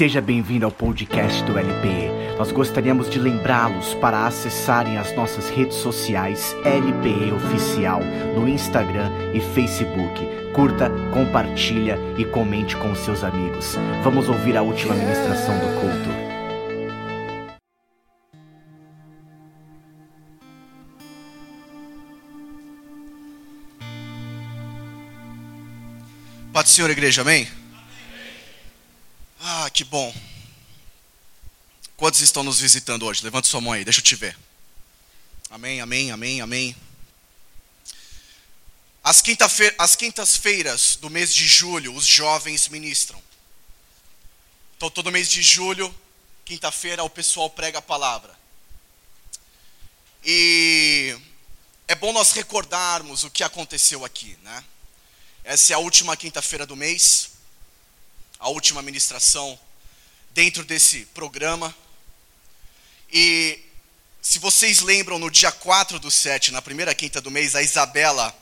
Seja bem-vindo ao podcast do LPE. Nós gostaríamos de lembrá-los para acessarem as nossas redes sociais LPE Oficial no Instagram e Facebook. Curta, compartilha e comente com seus amigos. Vamos ouvir a última ministração do culto. Paz do Senhor, igreja, amém? Que bom. Quantos estão nos visitando hoje? Levante sua mão aí, deixa eu te ver. Amém, amém, amém, amém. As, quinta-fe as quintas-feiras do mês de julho, os jovens ministram. Então, todo mês de julho, quinta-feira, o pessoal prega a palavra. E é bom nós recordarmos o que aconteceu aqui, né? Essa é a última quinta-feira do mês, a última ministração dentro desse programa. E se vocês lembram, no dia 4 do 7, na primeira quinta do mês, a Isabela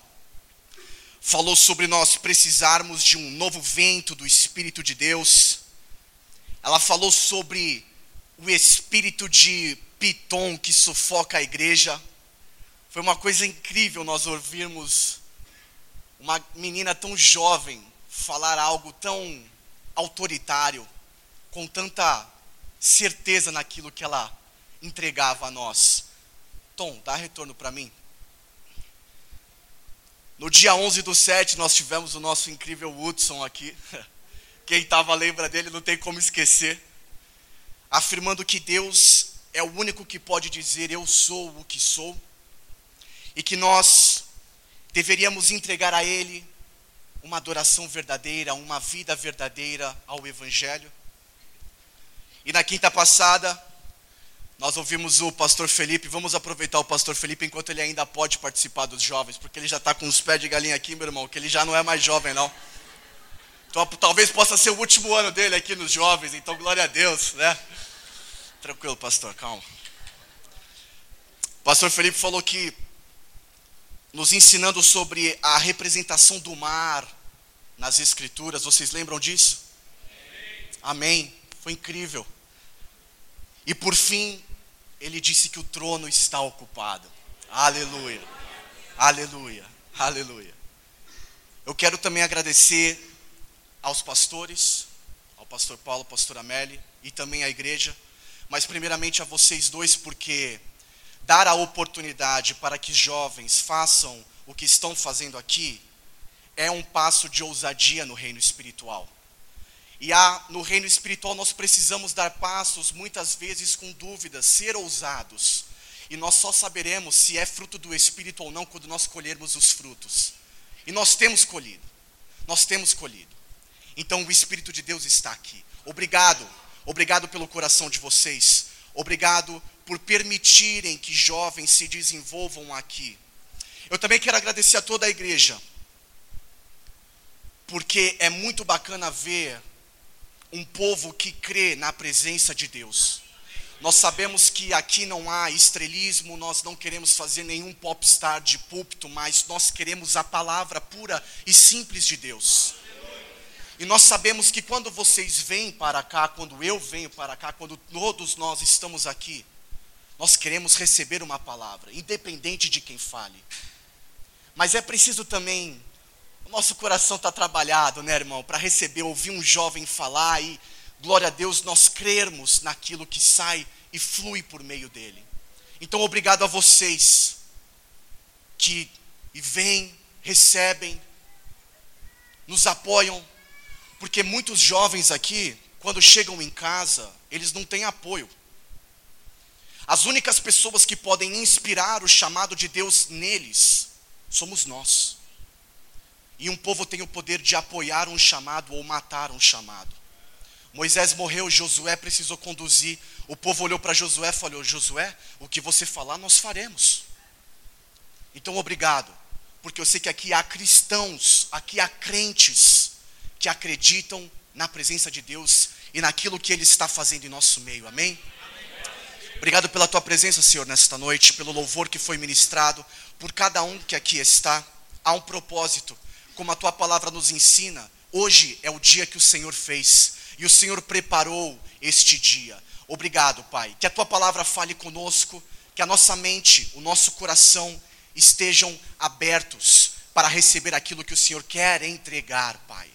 falou sobre nós precisarmos de um novo vento do Espírito de Deus. Ela falou sobre o espírito de Piton que sufoca a igreja. Foi uma coisa incrível nós ouvirmos uma menina tão jovem falar algo tão autoritário, com tanta certeza naquilo que ela entregava a nós. Tom, dá retorno para mim. No dia 11 do 7, nós tivemos o nosso incrível Woodson aqui. Quem estava lembra dele, não tem como esquecer. Afirmando que Deus é o único que pode dizer eu sou o que sou. E que nós deveríamos entregar a Ele uma adoração verdadeira, uma vida verdadeira ao Evangelho. E na quinta passada, nós ouvimos o pastor Felipe. Vamos aproveitar o pastor Felipe enquanto ele ainda pode participar dos jovens, porque ele já está com os pés de galinha aqui, meu irmão, que ele já não é mais jovem, não. Então, talvez possa ser o último ano dele aqui nos jovens, então glória a Deus, né? Tranquilo, pastor, calma. O pastor Felipe falou que nos ensinando sobre a representação do mar nas Escrituras. Vocês lembram disso? Amém. Amém. Foi incrível. E por fim, ele disse que o trono está ocupado. Aleluia. Aleluia. Aleluia. Eu quero também agradecer aos pastores, ao pastor Paulo, pastor Amélie e também à igreja, mas primeiramente a vocês dois, porque dar a oportunidade para que jovens façam o que estão fazendo aqui é um passo de ousadia no reino espiritual. E há, no reino espiritual nós precisamos dar passos muitas vezes com dúvidas, ser ousados. E nós só saberemos se é fruto do espírito ou não quando nós colhermos os frutos. E nós temos colhido. Nós temos colhido. Então o espírito de Deus está aqui. Obrigado. Obrigado pelo coração de vocês. Obrigado por permitirem que jovens se desenvolvam aqui. Eu também quero agradecer a toda a igreja, porque é muito bacana ver um povo que crê na presença de Deus. Nós sabemos que aqui não há estrelismo, nós não queremos fazer nenhum popstar de púlpito, mas nós queremos a palavra pura e simples de Deus. E nós sabemos que quando vocês vêm para cá, quando eu venho para cá, quando todos nós estamos aqui, nós queremos receber uma palavra, independente de quem fale. Mas é preciso também, o nosso coração está trabalhado, né, irmão, para receber, ouvir um jovem falar e, glória a Deus, nós crermos naquilo que sai e flui por meio dele. Então, obrigado a vocês que vêm, recebem, nos apoiam, porque muitos jovens aqui, quando chegam em casa, eles não têm apoio. As únicas pessoas que podem inspirar o chamado de Deus neles somos nós. E um povo tem o poder de apoiar um chamado ou matar um chamado. Moisés morreu, Josué precisou conduzir. O povo olhou para Josué e falou: Josué, o que você falar, nós faremos. Então, obrigado, porque eu sei que aqui há cristãos, aqui há crentes que acreditam na presença de Deus e naquilo que Ele está fazendo em nosso meio. Amém? Obrigado pela tua presença, Senhor, nesta noite, pelo louvor que foi ministrado, por cada um que aqui está. Há um propósito, como a tua palavra nos ensina. Hoje é o dia que o Senhor fez e o Senhor preparou este dia. Obrigado, Pai. Que a tua palavra fale conosco, que a nossa mente, o nosso coração estejam abertos para receber aquilo que o Senhor quer entregar, Pai.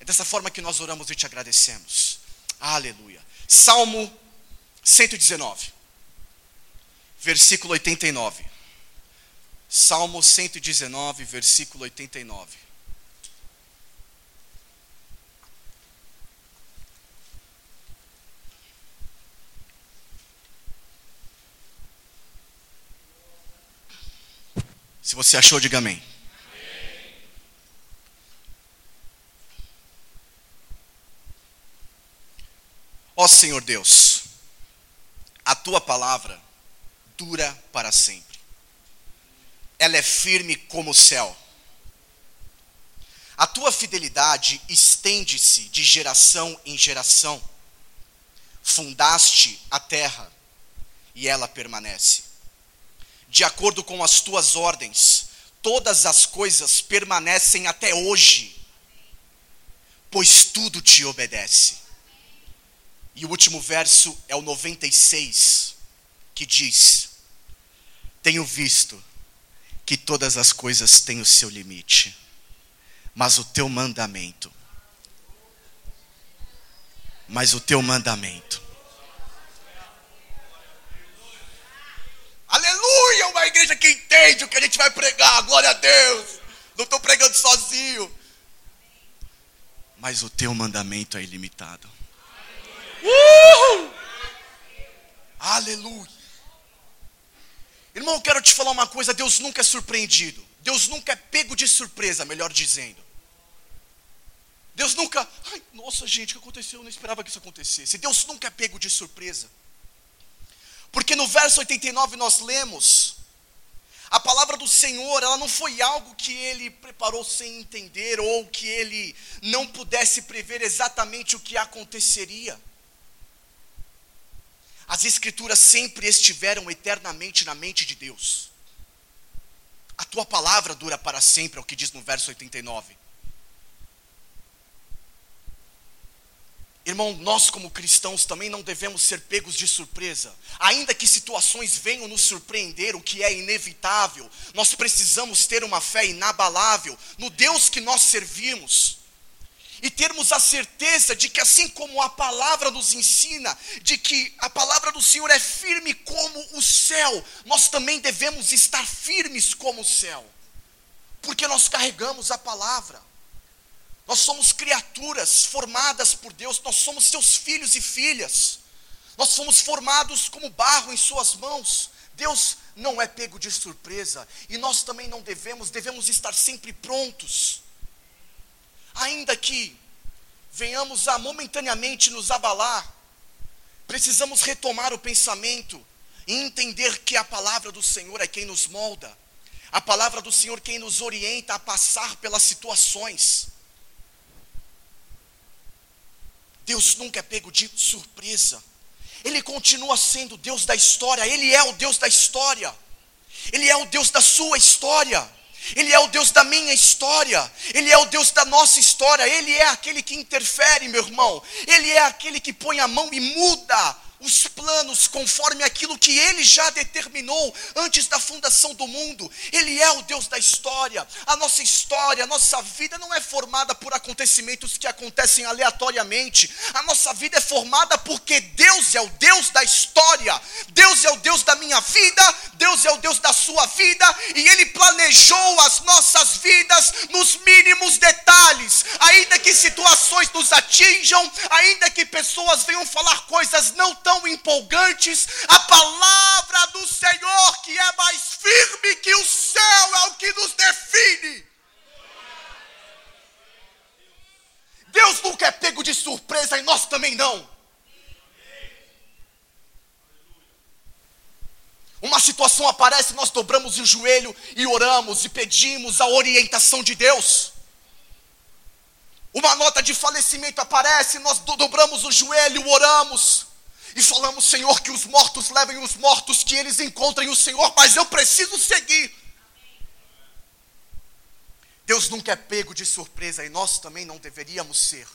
É dessa forma que nós oramos e te agradecemos. Aleluia. Salmo 119, versículo 89. Salmo 119, versículo 89. Se você achou, diga amém. Oh, Senhor Deus, a tua palavra dura para sempre. Ela é firme como o céu. A tua fidelidade estende-se de geração em geração. Fundaste a terra e ela permanece de acordo com as tuas ordens, todas as coisas permanecem até hoje, pois tudo te obedece. E o último verso é o 96, que diz: Tenho visto que todas as coisas têm o seu limite, mas o teu mandamento, mas o teu mandamento Aleluia! Uma igreja que entende o que a gente vai pregar. Glória a Deus. Não estou pregando sozinho. Mas o teu mandamento é ilimitado. Uhul. Aleluia. Irmão, eu quero te falar uma coisa: Deus nunca é surpreendido. Deus nunca é pego de surpresa, melhor dizendo. Deus nunca. Ai, nossa, gente, o que aconteceu? Eu não esperava que isso acontecesse. Deus nunca é pego de surpresa. Porque no verso 89 nós lemos, a palavra do Senhor, ela não foi algo que ele preparou sem entender ou que ele não pudesse prever exatamente o que aconteceria. As escrituras sempre estiveram eternamente na mente de Deus. A tua palavra dura para sempre, é o que diz no verso 89. Irmão, nós como cristãos também não devemos ser pegos de surpresa. Ainda que situações venham nos surpreender, o que é inevitável, nós precisamos ter uma fé inabalável no Deus que nós servimos. E termos a certeza de que, assim como a palavra nos ensina, de que a palavra do Senhor é firme como o céu, nós também devemos estar firmes como o céu, porque nós carregamos a palavra. Nós somos criaturas formadas por Deus, nós somos seus filhos e filhas. Nós fomos formados como barro em suas mãos. Deus não é pego de surpresa e nós também não devemos, devemos estar sempre prontos. Ainda que venhamos a momentaneamente nos abalar, precisamos retomar o pensamento e entender que a palavra do Senhor é quem nos molda, a palavra do Senhor quem nos orienta a passar pelas situações. Deus nunca é pego de surpresa. Ele continua sendo Deus da história, Ele é o Deus da história, Ele é o Deus da sua história, Ele é o Deus da minha história, Ele é o Deus da nossa história, Ele é aquele que interfere, meu irmão, Ele é aquele que põe a mão e muda os planos conforme aquilo que ele já determinou antes da fundação do mundo. Ele é o Deus da história. A nossa história, a nossa vida não é formada por acontecimentos que acontecem aleatoriamente. A nossa vida é formada porque Deus é o Deus da história. Deus é o Deus da minha vida, Deus é o Deus da sua vida e ele planejou as nossas vidas nos mínimos detalhes. Ainda que situações nos atinjam, ainda que pessoas venham falar coisas não tão empolgantes, a palavra do Senhor que é mais firme que o céu é o que nos define. Deus nunca é pego de surpresa e nós também não. Uma situação aparece, nós dobramos o joelho e oramos e pedimos a orientação de Deus. Uma nota de falecimento aparece, nós dobramos o joelho, oramos e falamos, Senhor, que os mortos levem os mortos, que eles encontrem o Senhor, mas eu preciso seguir. Deus nunca é pego de surpresa e nós também não deveríamos ser.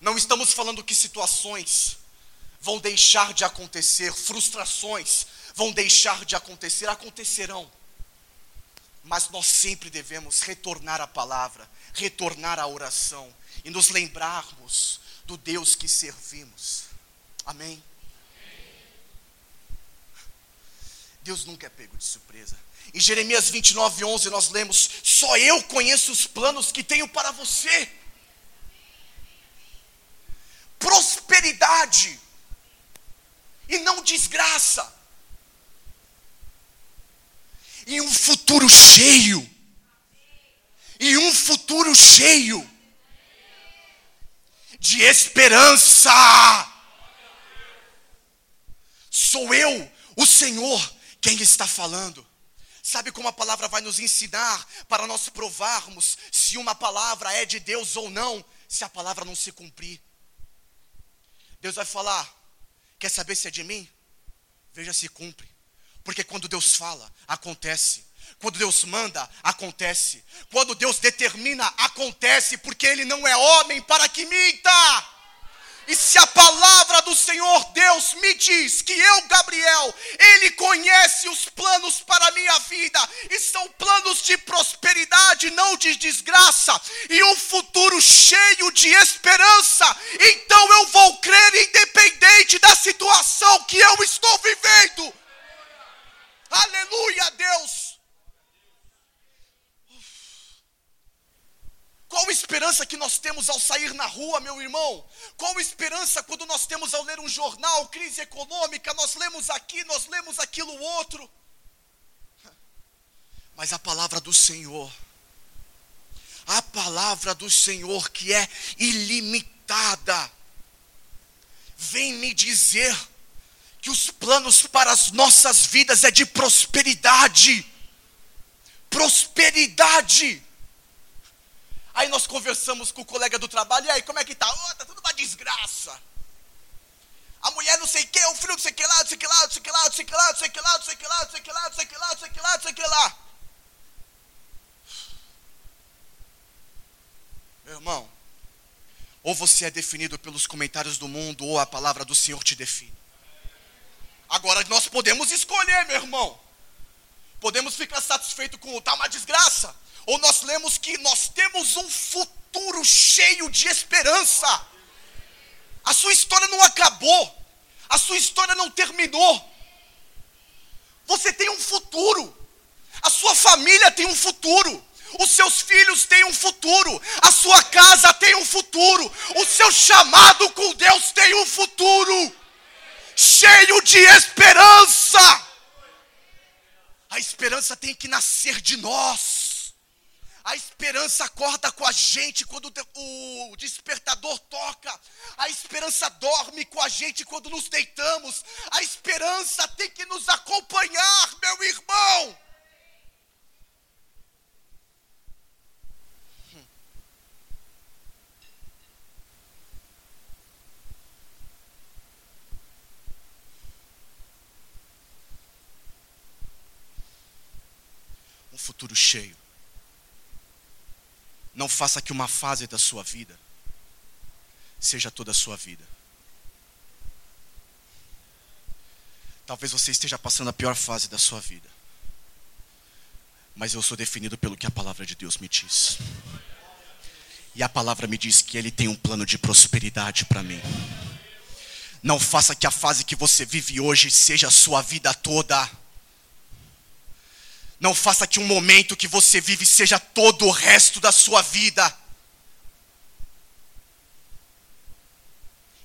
Não estamos falando que situações vão deixar de acontecer, frustrações vão deixar de acontecer, acontecerão. Mas nós sempre devemos retornar à palavra, retornar à oração e nos lembrarmos do Deus que servimos. Amém? Deus nunca é pego de surpresa. Em Jeremias 29, 11, nós lemos: Só eu conheço os planos que tenho para você. Prosperidade e não desgraça. E um futuro cheio. E um futuro cheio de esperança. Sou eu, o Senhor, quem está falando. Sabe como a palavra vai nos ensinar para nós provarmos se uma palavra é de Deus ou não, se a palavra não se cumprir? Deus vai falar: Quer saber se é de mim? Veja se cumpre. Porque quando Deus fala, acontece. Quando Deus manda, acontece. Quando Deus determina, acontece, porque Ele não é homem para que minta. E se a palavra do Senhor Deus me diz que eu, Gabriel, Ele conhece os planos para a minha vida, e são planos de prosperidade, não de desgraça, e um futuro cheio de esperança, então eu vou crer independente da situação que eu estou vivendo. Aleluia, Deus. Qual esperança que nós temos ao sair na rua, meu irmão? Qual esperança quando nós temos ao ler um jornal, crise econômica, nós lemos aqui, nós lemos aquilo outro? Mas a palavra do Senhor, a palavra do Senhor que é ilimitada, vem me dizer que os planos para as nossas vidas é de prosperidade. Prosperidade. Aí nós conversamos com o colega do trabalho, e aí, como é que tá? Oh, tá tudo uma desgraça. A mulher não sei o que, o filho não sei o que lá, não sei o que lá, não sei o que lá, não sei o que lá, não sei o que lá, não sei o que lá, não sei o que lá, não sei o que lá, não sei o que lá, não sei o que lá. Meu irmão, ou você é definido pelos comentários do mundo, ou a palavra do Senhor te define. Agora nós podemos escolher, meu irmão. Podemos ficar satisfeitos com o tá uma desgraça ou nós lemos que nós temos um futuro cheio de esperança. A sua história não acabou, a sua história não terminou. Você tem um futuro, a sua família tem um futuro, os seus filhos têm um futuro, a sua casa tem um futuro, o seu chamado com Deus tem um futuro, cheio de esperança. A esperança tem que nascer de nós. A esperança acorda com a gente quando o despertador toca. A esperança dorme com a gente quando nos deitamos. A esperança tem que nos acompanhar, meu irmão. Um futuro cheio não faça que uma fase da sua vida seja toda a sua vida. Talvez você esteja passando a pior fase da sua vida. Mas eu sou definido pelo que a palavra de Deus me diz. E a palavra me diz que Ele tem um plano de prosperidade para mim. Não faça que a fase que você vive hoje seja a sua vida toda. Não faça que um momento que você vive seja todo o resto da sua vida.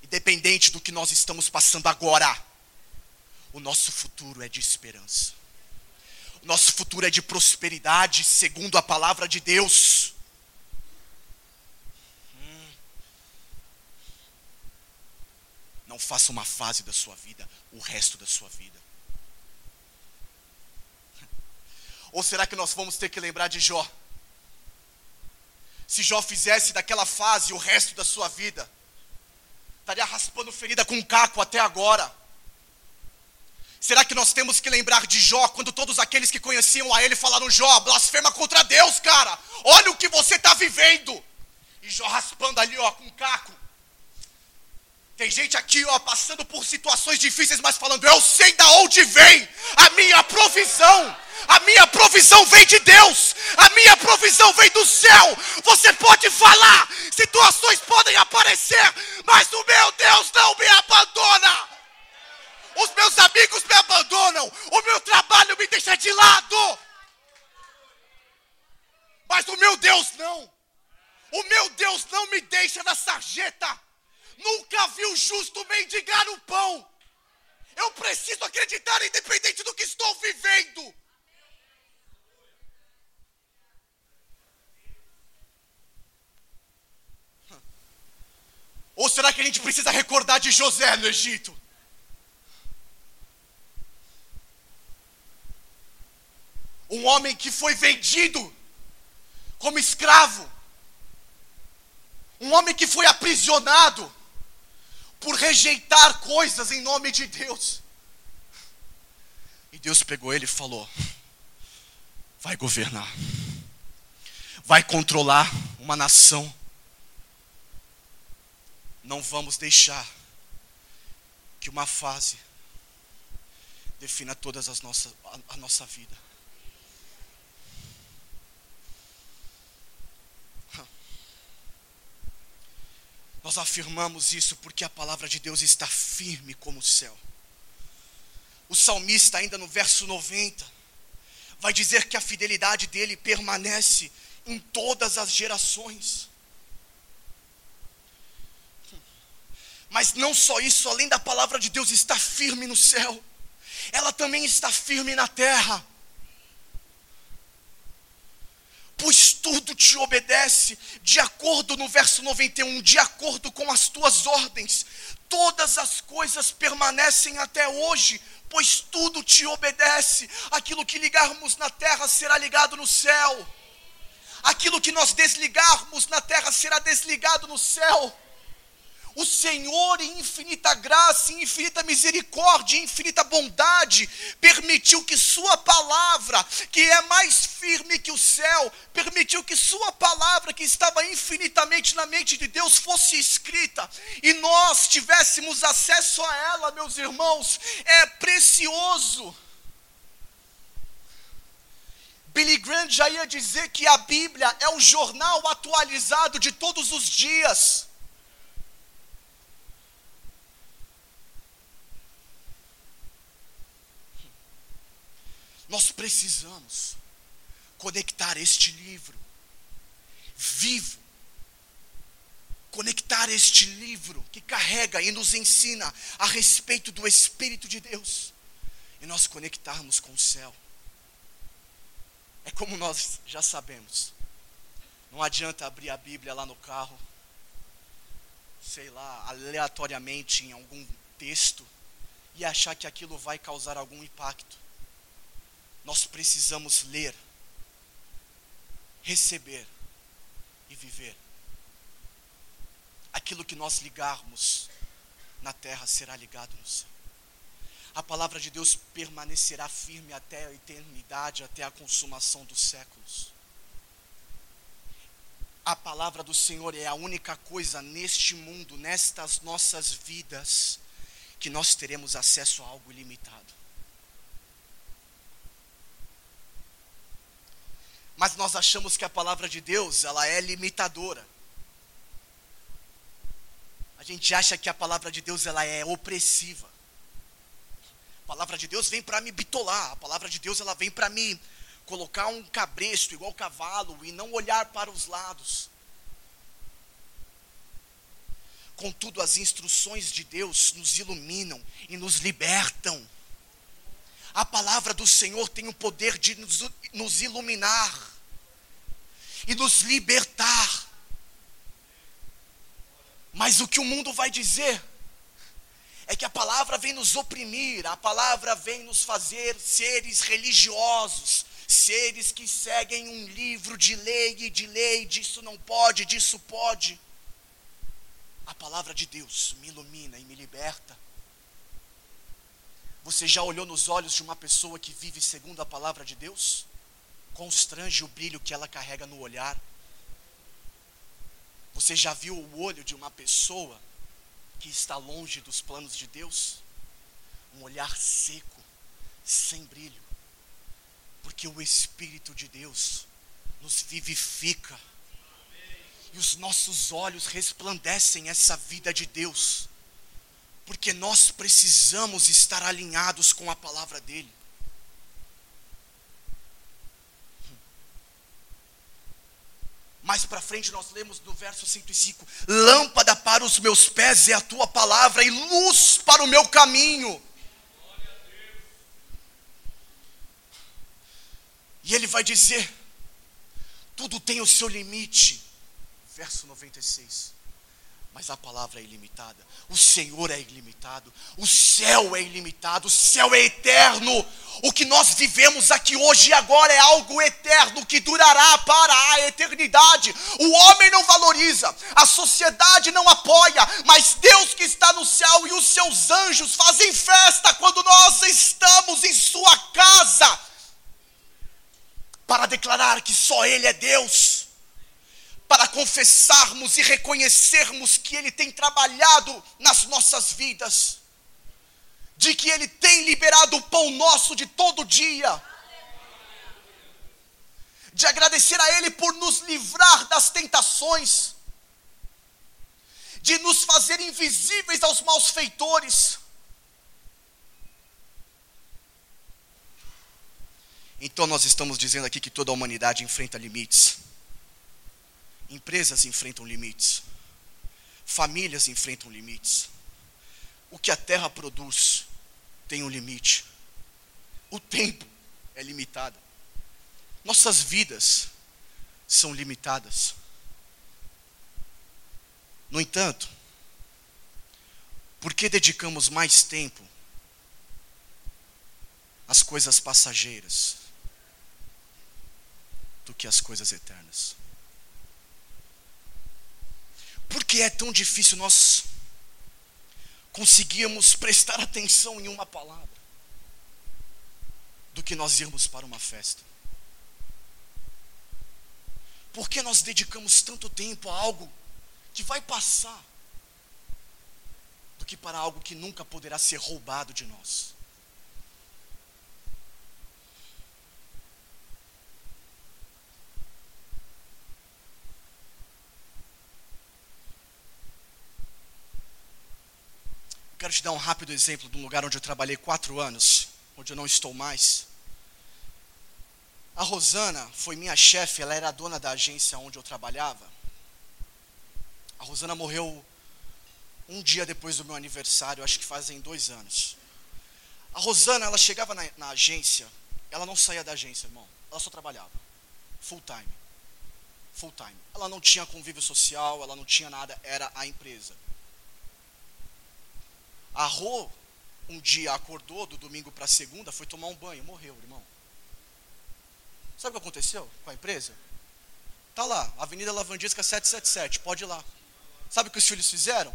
Independente do que nós estamos passando agora, o nosso futuro é de esperança. O nosso futuro é de prosperidade, segundo a palavra de Deus. Não faça uma fase da sua vida, o resto da sua vida. Ou será que nós vamos ter que lembrar de Jó? Se Jó fizesse daquela fase o resto da sua vida, estaria raspando ferida com um caco até agora. Será que nós temos que lembrar de Jó quando todos aqueles que conheciam a ele falaram: Jó, blasfema contra Deus, cara, olha o que você está vivendo. E Jó raspando ali, ó, com um caco. Tem gente aqui, ó, passando por situações difíceis, mas falando: Eu sei da onde vem a minha provisão. A minha provisão vem de Deus. A minha provisão vem do céu. Você pode falar, situações podem aparecer, mas o meu Deus não me abandona. Os meus amigos me abandonam. O meu trabalho me deixa de lado. Mas o meu Deus não. O meu Deus não me deixa na sarjeta. Nunca vi o justo mendigar o pão. Eu preciso acreditar, independente do que estou vivendo. Ou será que a gente precisa recordar de José no Egito? Um homem que foi vendido como escravo. Um homem que foi aprisionado por rejeitar coisas em nome de Deus. E Deus pegou ele e falou: vai governar, vai controlar uma nação. Não vamos deixar que uma fase defina todas as nossas a, a nossa vida. Nós afirmamos isso porque a palavra de Deus está firme como o céu. O salmista, ainda no verso 90, vai dizer que a fidelidade dele permanece em todas as gerações. Mas não só isso, além da palavra de Deus estar firme no céu, ela também está firme na terra. Pois tudo te obedece, de acordo no verso 91, de acordo com as tuas ordens. Todas as coisas permanecem até hoje, pois tudo te obedece. Aquilo que ligarmos na terra será ligado no céu. Aquilo que nós desligarmos na terra será desligado no céu. O Senhor, em infinita graça, em infinita misericórdia, em infinita bondade, permitiu que Sua palavra, que é mais firme que o céu, permitiu que Sua palavra, que estava infinitamente na mente de Deus, fosse escrita e nós tivéssemos acesso a ela, meus irmãos, é precioso. Billy Graham já ia dizer que a Bíblia é o jornal atualizado de todos os dias. Nós precisamos conectar este livro vivo, conectar este livro que carrega e nos ensina a respeito do Espírito de Deus e nós conectarmos com o céu. É como nós já sabemos. Não adianta abrir a Bíblia lá no carro, sei lá, aleatoriamente em algum texto e achar que aquilo vai causar algum impacto nós precisamos ler, receber e viver. Aquilo que nós ligarmos na terra será ligado no céu. A palavra de Deus permanecerá firme até a eternidade, até a consumação dos séculos. A palavra do Senhor é a única coisa neste mundo, nestas nossas vidas, que nós teremos acesso a algo ilimitado. Mas nós achamos que a palavra de Deus, ela é limitadora. A gente acha que a palavra de Deus ela é opressiva. A palavra de Deus vem para me bitolar, a palavra de Deus ela vem para me colocar um cabresto igual cavalo e não olhar para os lados. Contudo, as instruções de Deus nos iluminam e nos libertam. A palavra do Senhor tem o poder de nos, nos iluminar e nos libertar. Mas o que o mundo vai dizer é que a palavra vem nos oprimir, a palavra vem nos fazer seres religiosos, seres que seguem um livro de lei e de lei, disso não pode, disso pode. A palavra de Deus me ilumina e me liberta. Você já olhou nos olhos de uma pessoa que vive segundo a palavra de Deus? constrange o brilho que ela carrega no olhar. Você já viu o olho de uma pessoa que está longe dos planos de Deus? Um olhar seco, sem brilho. Porque o Espírito de Deus nos vivifica. E os nossos olhos resplandecem essa vida de Deus. Porque nós precisamos estar alinhados com a palavra dEle. Mais para frente nós lemos no verso 105: Lâmpada para os meus pés é a tua palavra e luz para o meu caminho. E ele vai dizer: tudo tem o seu limite. Verso 96 mas a palavra é ilimitada. O Senhor é ilimitado. O céu é ilimitado. O céu é eterno. O que nós vivemos aqui hoje e agora é algo eterno que durará para a eternidade. O homem não valoriza, a sociedade não apoia, mas Deus que está no céu e os seus anjos fazem festa quando nós estamos em Sua casa para declarar que só Ele é Deus para confessarmos e reconhecermos que Ele tem trabalhado nas nossas vidas, de que Ele tem liberado o pão nosso de todo dia, de agradecer a Ele por nos livrar das tentações, de nos fazer invisíveis aos maus feitores. Então nós estamos dizendo aqui que toda a humanidade enfrenta limites. Empresas enfrentam limites. Famílias enfrentam limites. O que a terra produz tem um limite. O tempo é limitado. Nossas vidas são limitadas. No entanto, por que dedicamos mais tempo às coisas passageiras do que às coisas eternas? Por que é tão difícil nós conseguirmos prestar atenção em uma palavra do que nós irmos para uma festa? Por que nós dedicamos tanto tempo a algo que vai passar do que para algo que nunca poderá ser roubado de nós? Quero te dar um rápido exemplo de um lugar onde eu trabalhei quatro anos, onde eu não estou mais. A Rosana foi minha chefe, ela era a dona da agência onde eu trabalhava. A Rosana morreu um dia depois do meu aniversário, acho que fazem dois anos. A Rosana, ela chegava na, na agência, ela não saía da agência, irmão. Ela só trabalhava. Full time. Full time. Ela não tinha convívio social, ela não tinha nada, era a empresa. A Rô, um dia acordou do domingo para segunda, foi tomar um banho, morreu, irmão. Sabe o que aconteceu com a empresa? Tá lá, Avenida Lavandisca 777, pode ir lá. Sabe o que os filhos fizeram?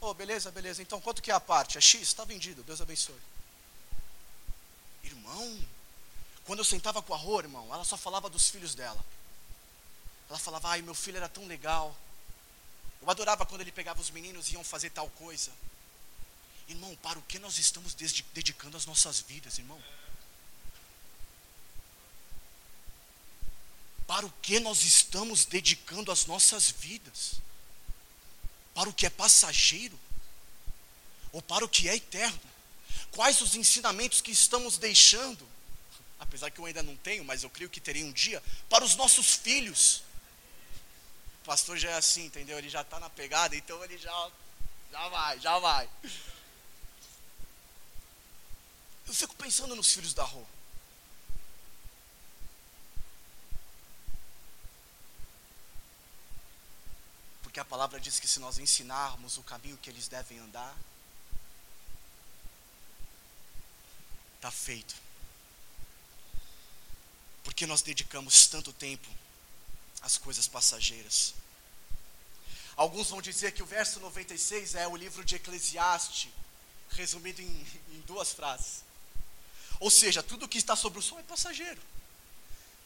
Oh, beleza, beleza. Então, quanto que é a parte? É X? Está vendido, Deus abençoe. Irmão, quando eu sentava com a Rô, irmão, ela só falava dos filhos dela. Ela falava, ai, meu filho era tão legal. Eu adorava quando ele pegava os meninos e iam fazer tal coisa. Irmão, para o que nós estamos dedicando as nossas vidas, irmão? Para o que nós estamos dedicando as nossas vidas? Para o que é passageiro? Ou para o que é eterno? Quais os ensinamentos que estamos deixando? Apesar que eu ainda não tenho, mas eu creio que terei um dia, para os nossos filhos. O pastor já é assim, entendeu? Ele já está na pegada, então ele já, já vai, já vai. Eu fico pensando nos filhos da Rô. Porque a palavra diz que se nós ensinarmos o caminho que eles devem andar, está feito. Porque nós dedicamos tanto tempo às coisas passageiras. Alguns vão dizer que o verso 96 é o livro de Eclesiastes, resumido em, em duas frases. Ou seja, tudo que está sobre o sol é passageiro.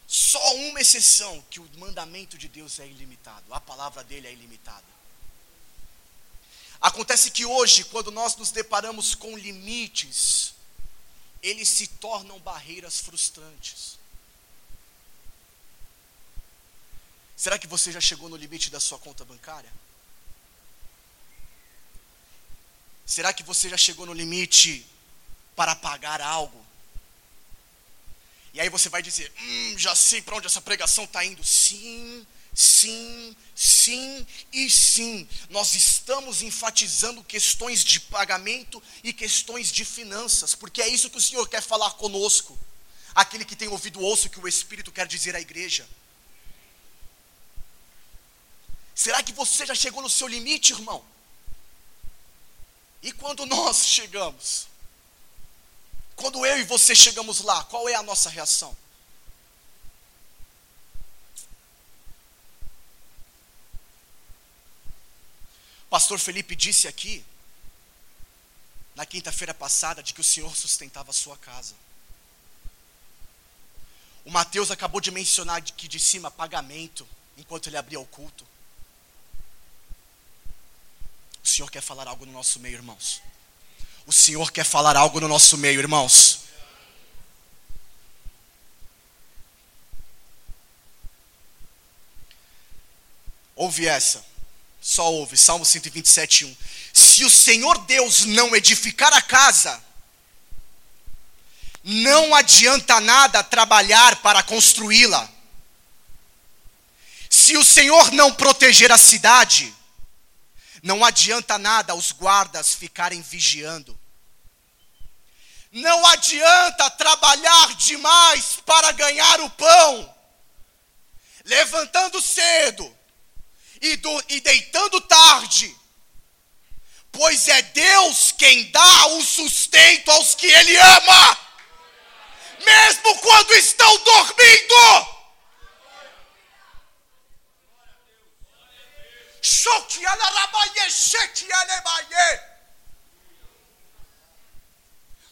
Só uma exceção, que o mandamento de Deus é ilimitado, a palavra dele é ilimitada. Acontece que hoje, quando nós nos deparamos com limites, eles se tornam barreiras frustrantes. Será que você já chegou no limite da sua conta bancária? Será que você já chegou no limite para pagar algo? E aí você vai dizer: Hum, já sei para onde essa pregação está indo. Sim, Sim, sim e sim. Nós estamos enfatizando questões de pagamento e questões de finanças, porque é isso que o Senhor quer falar conosco. Aquele que tem ouvido ouço que o Espírito quer dizer à igreja. Será que você já chegou no seu limite, irmão? E quando nós chegamos? Quando eu e você chegamos lá, qual é a nossa reação? pastor Felipe disse aqui, na quinta-feira passada, de que o Senhor sustentava a sua casa. O Mateus acabou de mencionar aqui de cima pagamento, enquanto ele abria o culto. O Senhor quer falar algo no nosso meio, irmãos. O Senhor quer falar algo no nosso meio, irmãos. Ouve essa. Só ouve, Salmo 127, 1. Se o Senhor Deus não edificar a casa, não adianta nada trabalhar para construí-la. Se o Senhor não proteger a cidade, não adianta nada os guardas ficarem vigiando. Não adianta trabalhar demais para ganhar o pão, levantando cedo, e, do, e deitando tarde, pois é Deus quem dá o sustento aos que Ele ama, mesmo quando estão dormindo.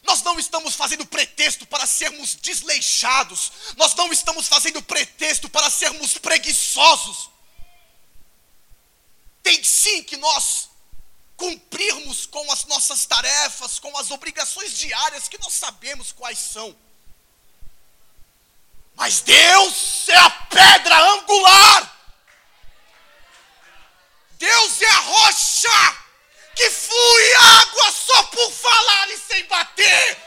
Nós não estamos fazendo pretexto para sermos desleixados, nós não estamos fazendo pretexto para sermos preguiçosos, tem sim que nós cumprirmos com as nossas tarefas, com as obrigações diárias que nós sabemos quais são. Mas Deus é a pedra angular. Deus é a rocha que flui água só por falar e sem bater.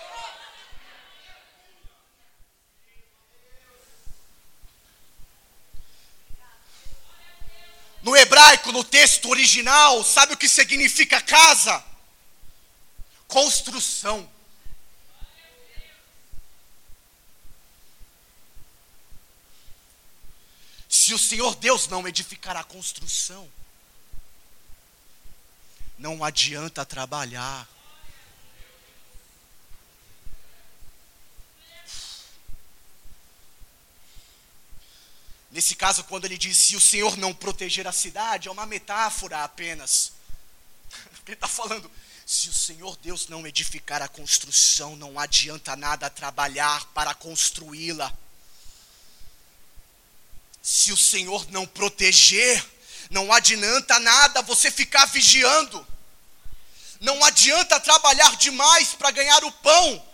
No hebraico, no texto original, sabe o que significa casa? Construção. Se o Senhor Deus não edificar a construção, não adianta trabalhar. Nesse caso, quando ele diz se o Senhor não proteger a cidade, é uma metáfora apenas. Ele está falando, se o Senhor Deus não edificar a construção, não adianta nada trabalhar para construí-la. Se o Senhor não proteger, não adianta nada você ficar vigiando. Não adianta trabalhar demais para ganhar o pão,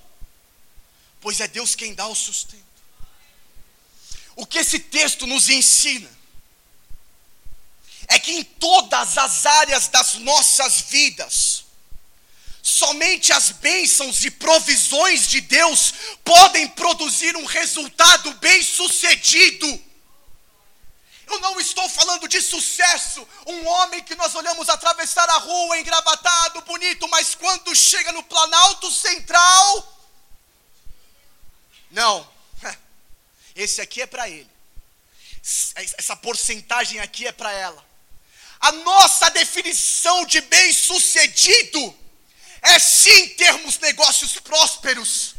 pois é Deus quem dá o sustento. O que esse texto nos ensina é que em todas as áreas das nossas vidas, somente as bênçãos e provisões de Deus podem produzir um resultado bem-sucedido. Eu não estou falando de sucesso, um homem que nós olhamos atravessar a rua engravatado, bonito, mas quando chega no Planalto Central, não esse aqui é para ele. Essa porcentagem aqui é para ela. A nossa definição de bem-sucedido é sim termos negócios prósperos,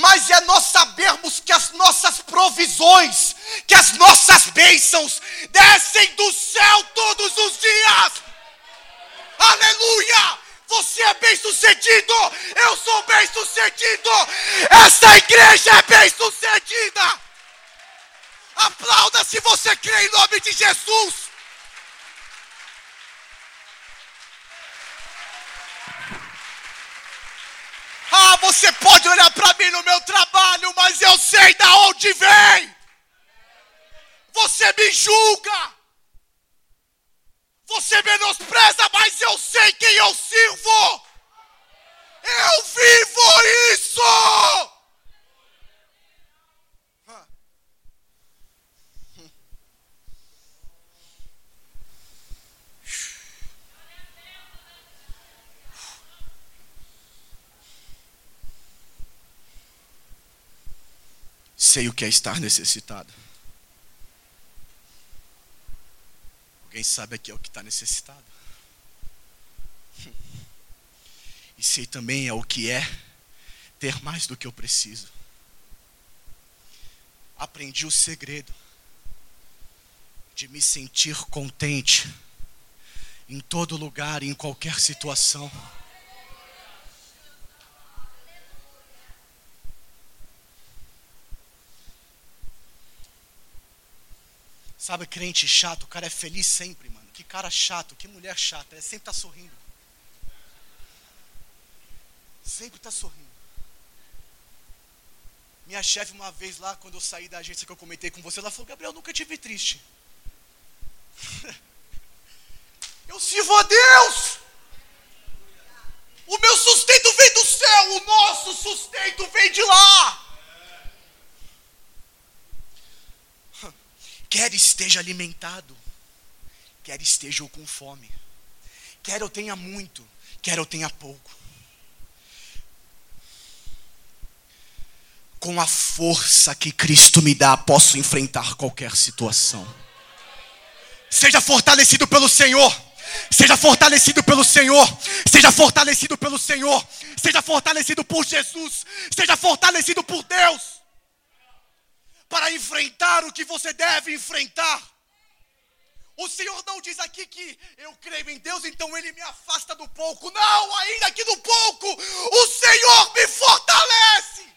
mas é nós sabermos que as nossas provisões, que as nossas bênçãos descem do céu todos os dias. Aleluia! Você é bem-sucedido, eu sou bem-sucedido, essa igreja é bem-sucedida. Aplauda se você crê em nome de Jesus. Você pode olhar para mim no meu trabalho, mas eu sei da onde vem. Você me julga. Você menospreza, mas eu sei quem eu sirvo. Eu vivo isso. Sei o que é estar necessitado. Alguém sabe aqui é o que está necessitado? E sei também é o que é ter mais do que eu preciso. Aprendi o segredo de me sentir contente em todo lugar, em qualquer situação. Sabe, crente chato, o cara é feliz sempre, mano. Que cara chato, que mulher chata, ele sempre tá sorrindo. Sempre tá sorrindo. Minha chefe, uma vez lá, quando eu saí da agência que eu comentei com você, ela falou: Gabriel, nunca tive triste. eu sirvo a Deus. O meu sustento vem do céu, o nosso sustento vem de lá. Quer esteja alimentado, quer esteja com fome, quer eu tenha muito, quer eu tenha pouco. Com a força que Cristo me dá, posso enfrentar qualquer situação. Seja fortalecido pelo Senhor. Seja fortalecido pelo Senhor. Seja fortalecido pelo Senhor. Seja fortalecido por Jesus. Seja fortalecido por Deus para enfrentar o que você deve enfrentar. O Senhor não diz aqui que eu creio em Deus, então Ele me afasta do pouco. Não, ainda que do pouco, o Senhor me fortalece.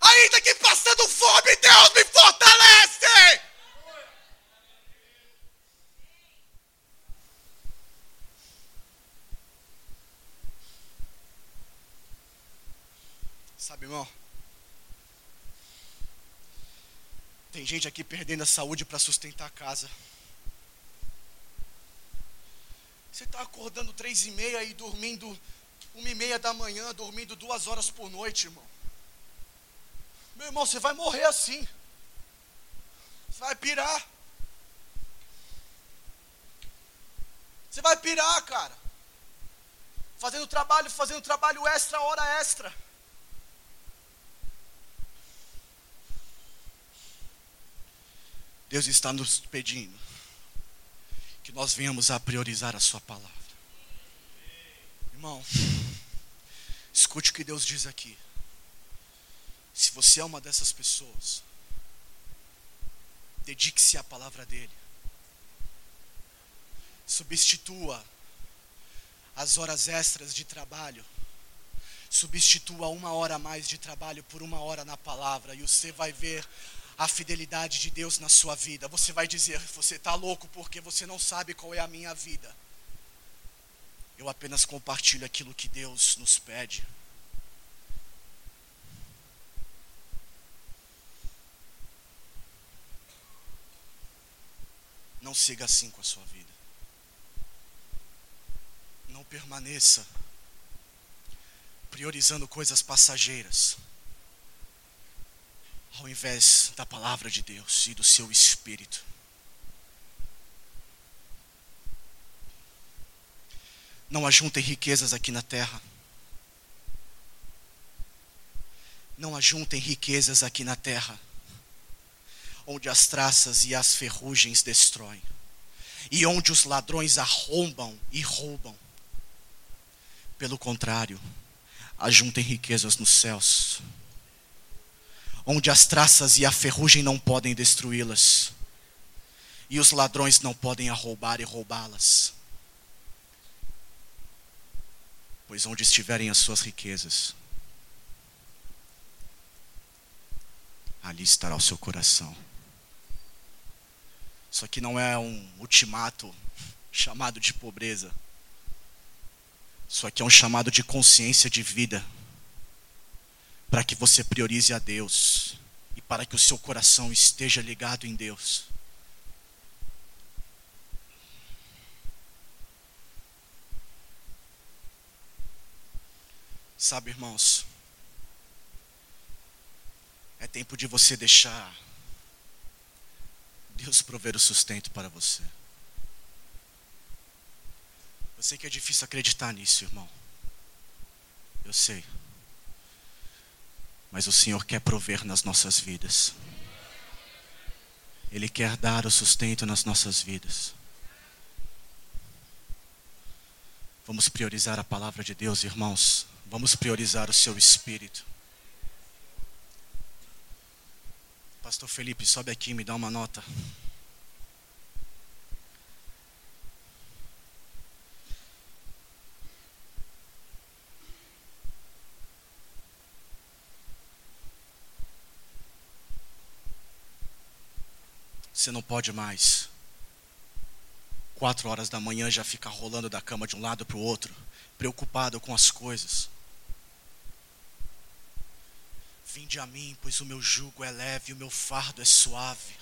Ainda que passando fome, Deus me fortalece. Sabe, irmão? Tem gente aqui perdendo a saúde para sustentar a casa. Você está acordando três e meia e dormindo uma e meia da manhã, dormindo duas horas por noite, irmão. Meu irmão, você vai morrer assim. Você vai pirar. Você vai pirar, cara. Fazendo trabalho, fazendo trabalho extra, hora extra. Deus está nos pedindo que nós venhamos a priorizar a Sua palavra. Irmão, escute o que Deus diz aqui. Se você é uma dessas pessoas, dedique-se à palavra dEle. Substitua as horas extras de trabalho. Substitua uma hora a mais de trabalho por uma hora na palavra, e você vai ver a fidelidade de Deus na sua vida. Você vai dizer: você está louco porque você não sabe qual é a minha vida. Eu apenas compartilho aquilo que Deus nos pede. Não siga assim com a sua vida. Não permaneça priorizando coisas passageiras ao invés da palavra de Deus e do seu espírito. Não ajuntem riquezas aqui na terra. Não ajuntem riquezas aqui na terra, onde as traças e as ferrugens destroem, e onde os ladrões arrombam e roubam. Pelo contrário, ajuntem riquezas nos céus onde as traças e a ferrugem não podem destruí-las, e os ladrões não podem arrombar e roubá-las. Pois onde estiverem as suas riquezas, ali estará o seu coração. Isso aqui não é um ultimato chamado de pobreza. Isso aqui é um chamado de consciência de vida. Para que você priorize a Deus e para que o seu coração esteja ligado em Deus. Sabe, irmãos, é tempo de você deixar Deus prover o sustento para você. Eu sei que é difícil acreditar nisso, irmão. Eu sei. Mas o Senhor quer prover nas nossas vidas. Ele quer dar o sustento nas nossas vidas. Vamos priorizar a palavra de Deus, irmãos. Vamos priorizar o seu espírito. Pastor Felipe, sobe aqui e me dá uma nota. Você não pode mais. Quatro horas da manhã já ficar rolando da cama de um lado para o outro, preocupado com as coisas. Vinde a mim, pois o meu jugo é leve e o meu fardo é suave.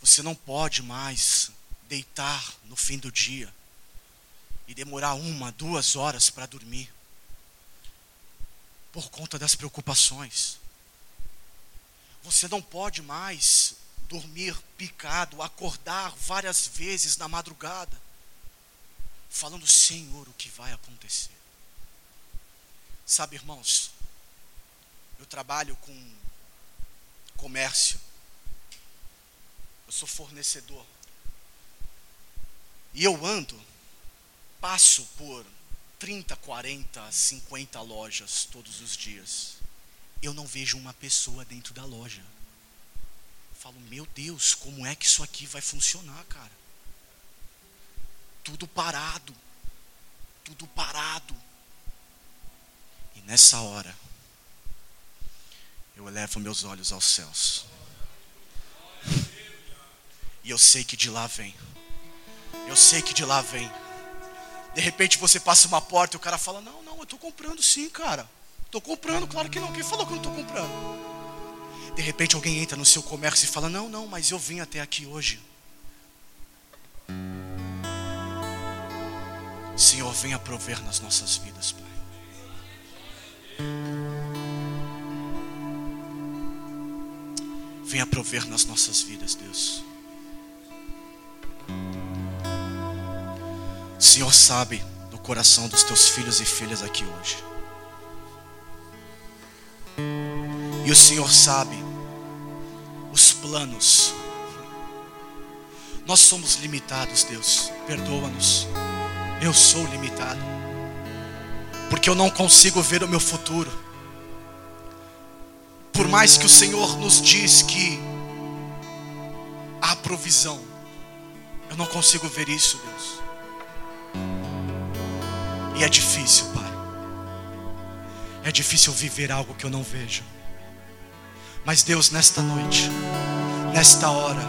Você não pode mais deitar no fim do dia e demorar uma, duas horas para dormir por conta das preocupações. Você não pode mais dormir picado, acordar várias vezes na madrugada, falando: Senhor, o que vai acontecer? Sabe, irmãos, eu trabalho com comércio, eu sou fornecedor, e eu ando, passo por 30, 40, 50 lojas todos os dias eu não vejo uma pessoa dentro da loja. Eu falo, meu Deus, como é que isso aqui vai funcionar, cara? Tudo parado. Tudo parado. E nessa hora, eu elevo meus olhos aos céus. E eu sei que de lá vem. Eu sei que de lá vem. De repente você passa uma porta e o cara fala: Não, não, eu estou comprando sim, cara. Estou comprando, claro que não. Quem falou que eu não estou comprando? De repente alguém entra no seu comércio e fala: Não, não, mas eu vim até aqui hoje. Senhor, venha prover nas nossas vidas, Pai. Venha prover nas nossas vidas, Deus. O Senhor sabe do coração dos teus filhos e filhas aqui hoje. E o Senhor sabe os planos. Nós somos limitados, Deus. Perdoa-nos. Eu sou limitado. Porque eu não consigo ver o meu futuro. Por mais que o Senhor nos diz que há provisão, eu não consigo ver isso, Deus. E é difícil, Pai. É difícil viver algo que eu não vejo. Mas Deus, nesta noite, nesta hora,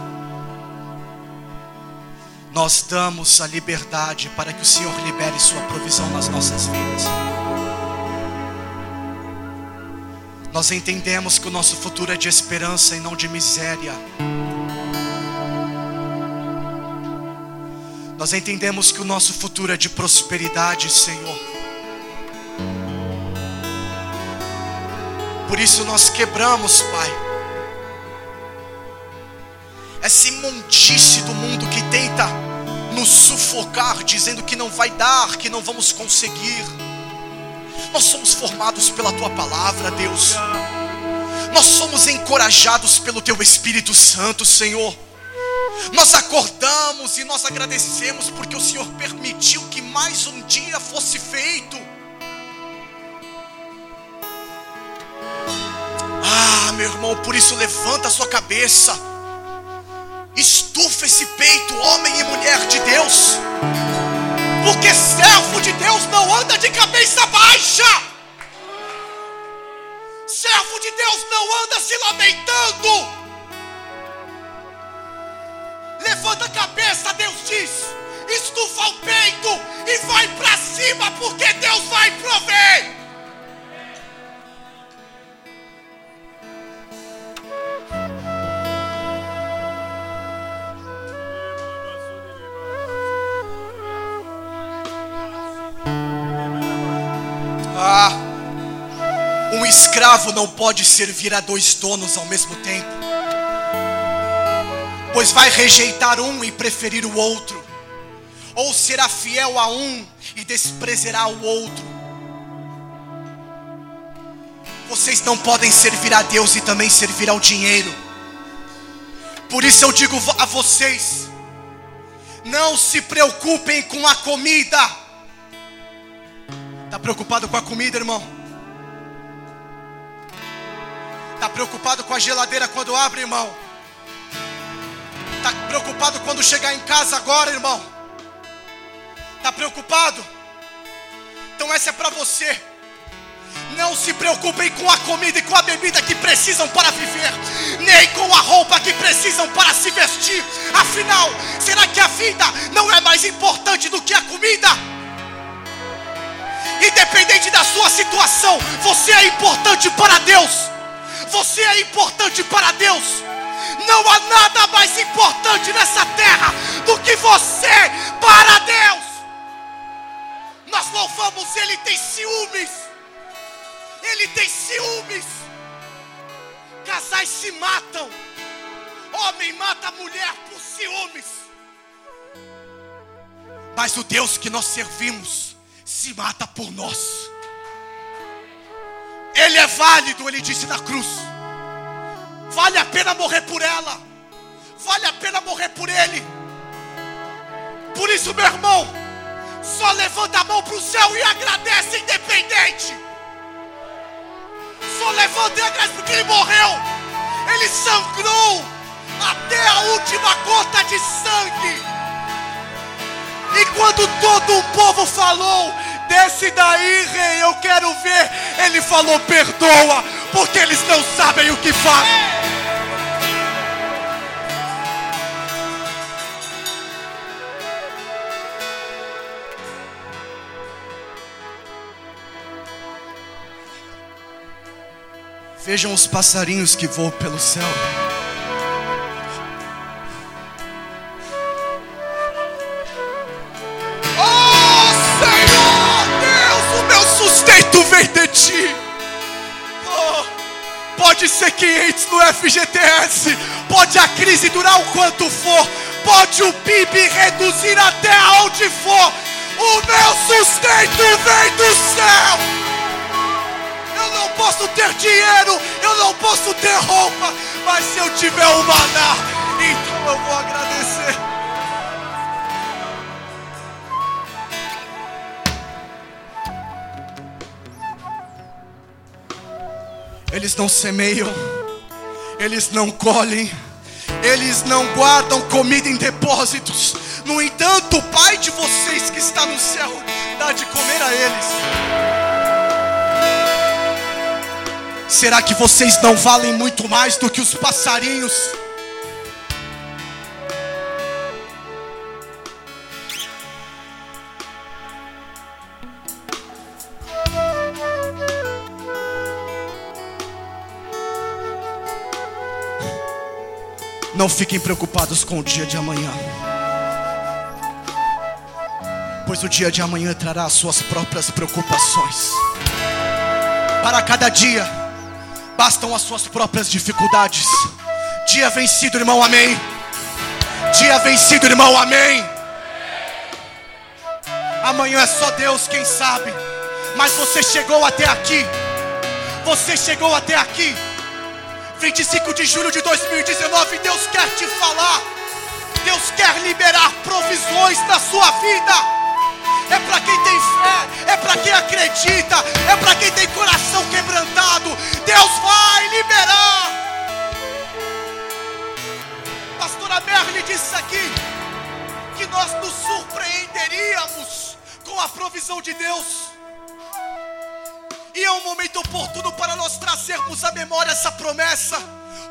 nós damos a liberdade para que o Senhor libere Sua provisão nas nossas vidas. Nós entendemos que o nosso futuro é de esperança e não de miséria. Nós entendemos que o nosso futuro é de prosperidade, Senhor. Por isso nós quebramos, Pai, essa imundície do mundo que tenta nos sufocar, dizendo que não vai dar, que não vamos conseguir. Nós somos formados pela Tua palavra, Deus. Nós somos encorajados pelo Teu Espírito Santo, Senhor. Nós acordamos e nós agradecemos porque o Senhor permitiu que mais um dia fosse feito. Meu irmão, por isso levanta a sua cabeça. Estufa esse peito, homem e mulher de Deus. Porque servo de Deus não anda de cabeça baixa. Servo de Deus não anda se lamentando. Levanta a cabeça, Deus diz. Estufa o peito cima, porque Deus vai prover. Escravo não pode servir a dois donos ao mesmo tempo, pois vai rejeitar um e preferir o outro, ou será fiel a um e desprezará o outro. Vocês não podem servir a Deus e também servir ao dinheiro. Por isso eu digo a vocês: não se preocupem com a comida. Está preocupado com a comida, irmão? Está preocupado com a geladeira quando abre, irmão? Está preocupado quando chegar em casa agora, irmão? Está preocupado? Então essa é para você. Não se preocupem com a comida e com a bebida que precisam para viver, nem com a roupa que precisam para se vestir. Afinal, será que a vida não é mais importante do que a comida? Independente da sua situação, você é importante para Deus. Você é importante para Deus. Não há nada mais importante nessa terra do que você para Deus. Nós louvamos, Ele tem ciúmes. Ele tem ciúmes. Casais se matam. Homem mata mulher por ciúmes. Mas o Deus que nós servimos se mata por nós. Ele é válido, ele disse na cruz. Vale a pena morrer por ela. Vale a pena morrer por ele. Por isso, meu irmão, só levanta a mão para o céu e agradece, independente. Só levanta e agradece porque ele morreu. Ele sangrou até a última gota de sangue. E quando todo o povo falou, desce daí, rei, eu quero ver. Ele falou, perdoa, porque eles não sabem o que fazem. Vejam os passarinhos que voam pelo céu. Pode ser 500 no FGTS, pode a crise durar o quanto for, pode o PIB reduzir até onde for. O meu sustento vem do céu. Eu não posso ter dinheiro, eu não posso ter roupa, mas se eu tiver o maná, então eu vou agradecer. Eles não semeiam, eles não colhem, eles não guardam comida em depósitos. No entanto, o Pai de vocês que está no céu dá de comer a eles. Será que vocês não valem muito mais do que os passarinhos? Não fiquem preocupados com o dia de amanhã, pois o dia de amanhã trará as suas próprias preocupações. Para cada dia, bastam as suas próprias dificuldades. Dia vencido, irmão, amém. Dia vencido, irmão, amém. Amanhã é só Deus quem sabe, mas você chegou até aqui. Você chegou até aqui. 25 de julho de 2019, Deus quer te falar. Deus quer liberar provisões na sua vida. É para quem tem fé, é para quem acredita, é para quem tem coração quebrantado. Deus vai liberar. Pastora Merle disse aqui que nós nos surpreenderíamos com a provisão de Deus. E é um momento oportuno para nós trazermos à memória essa promessa,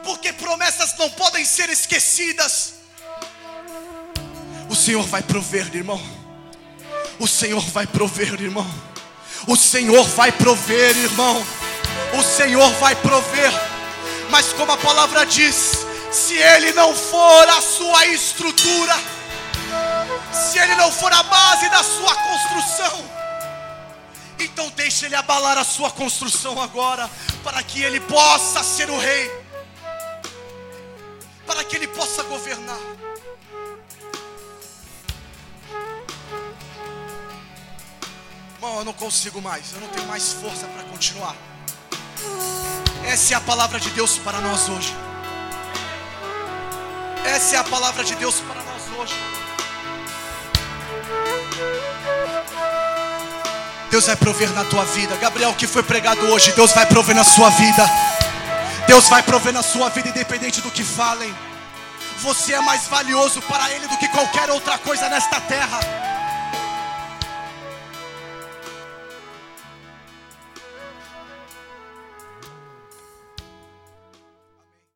porque promessas não podem ser esquecidas. O Senhor vai prover, irmão. O Senhor vai prover, irmão. O Senhor vai prover, irmão. O Senhor vai prover. Mas como a palavra diz, se Ele não for a sua estrutura, se Ele não for a base da sua construção, então deixe Ele abalar a sua construção agora, para que Ele possa ser o rei, para que Ele possa governar. Irmão, eu não consigo mais, eu não tenho mais força para continuar. Essa é a palavra de Deus para nós hoje. Essa é a palavra de Deus para nós hoje. Deus vai prover na tua vida. Gabriel, que foi pregado hoje, Deus vai prover na sua vida. Deus vai prover na sua vida, independente do que falem. Você é mais valioso para Ele do que qualquer outra coisa nesta terra.